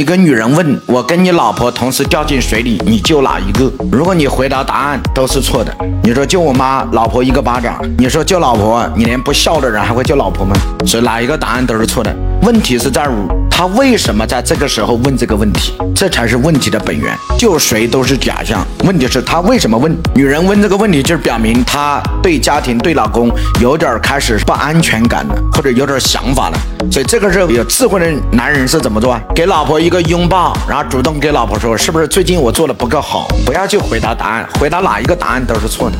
一个女人问我跟你老婆同时掉进水里，你救哪一个？如果你回答答案都是错的，你说救我妈，老婆一个巴掌；你说救老婆，你连不孝的人还会救老婆吗？所以哪一个答案都是错的。问题是在于他为什么在这个时候问这个问题，这才是问题的本源。救谁都是假象，问题是他为什么问？女人问这个问题，就是表明她对家庭、对老公有点开始不安全感了，或者有点想法了。所以这个时候有智慧的男人是怎么做啊？给老婆一个拥抱，然后主动给老婆说：“是不是最近我做的不够好？”不要去回答答案，回答哪一个答案都是错的。